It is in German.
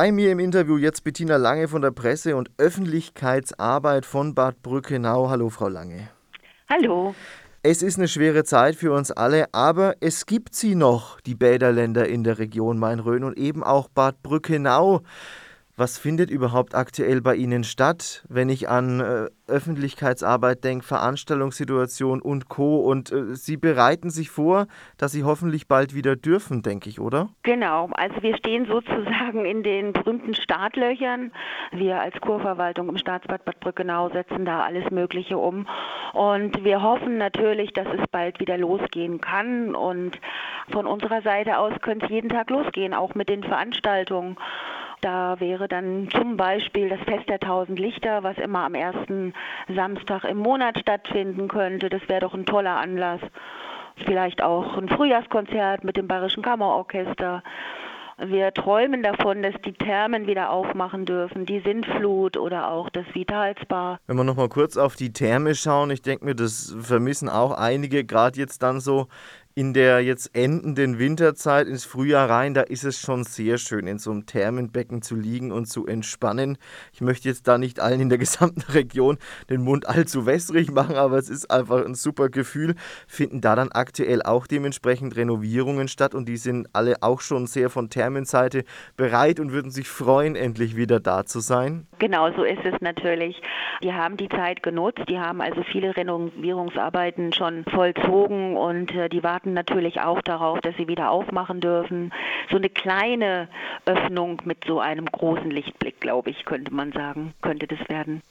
Bei mir im Interview jetzt Bettina Lange von der Presse- und Öffentlichkeitsarbeit von Bad Brückenau. Hallo, Frau Lange. Hallo. Es ist eine schwere Zeit für uns alle, aber es gibt sie noch, die Bäderländer in der Region Main-Rhön und eben auch Bad Brückenau. Was findet überhaupt aktuell bei Ihnen statt, wenn ich an äh, Öffentlichkeitsarbeit denke, Veranstaltungssituation und Co. Und äh, Sie bereiten sich vor, dass Sie hoffentlich bald wieder dürfen, denke ich, oder? Genau, also wir stehen sozusagen in den berühmten Startlöchern. Wir als Kurverwaltung im Staatsbad Bad Brückenau setzen da alles Mögliche um. Und wir hoffen natürlich, dass es bald wieder losgehen kann. Und von unserer Seite aus könnte es jeden Tag losgehen, auch mit den Veranstaltungen. Da wäre dann zum Beispiel das Fest der Tausend Lichter, was immer am ersten Samstag im Monat stattfinden könnte. Das wäre doch ein toller Anlass. Vielleicht auch ein Frühjahrskonzert mit dem Bayerischen Kammerorchester. Wir träumen davon, dass die Thermen wieder aufmachen dürfen, die Sintflut oder auch das Vitalspa. Wenn wir nochmal kurz auf die Therme schauen, ich denke mir, das vermissen auch einige, gerade jetzt dann so in der jetzt endenden Winterzeit ins Frühjahr rein, da ist es schon sehr schön, in so einem Thermenbecken zu liegen und zu entspannen. Ich möchte jetzt da nicht allen in der gesamten Region den Mund allzu wässrig machen, aber es ist einfach ein super Gefühl. Finden da dann aktuell auch dementsprechend Renovierungen statt und die sind alle auch schon sehr von Thermenseite bereit und würden sich freuen, endlich wieder da zu sein? Genau so ist es natürlich. Die haben die Zeit genutzt, die haben also viele Renovierungsarbeiten schon vollzogen und äh, die warten natürlich auch darauf, dass sie wieder aufmachen dürfen. So eine kleine Öffnung mit so einem großen Lichtblick, glaube ich, könnte man sagen, könnte das werden.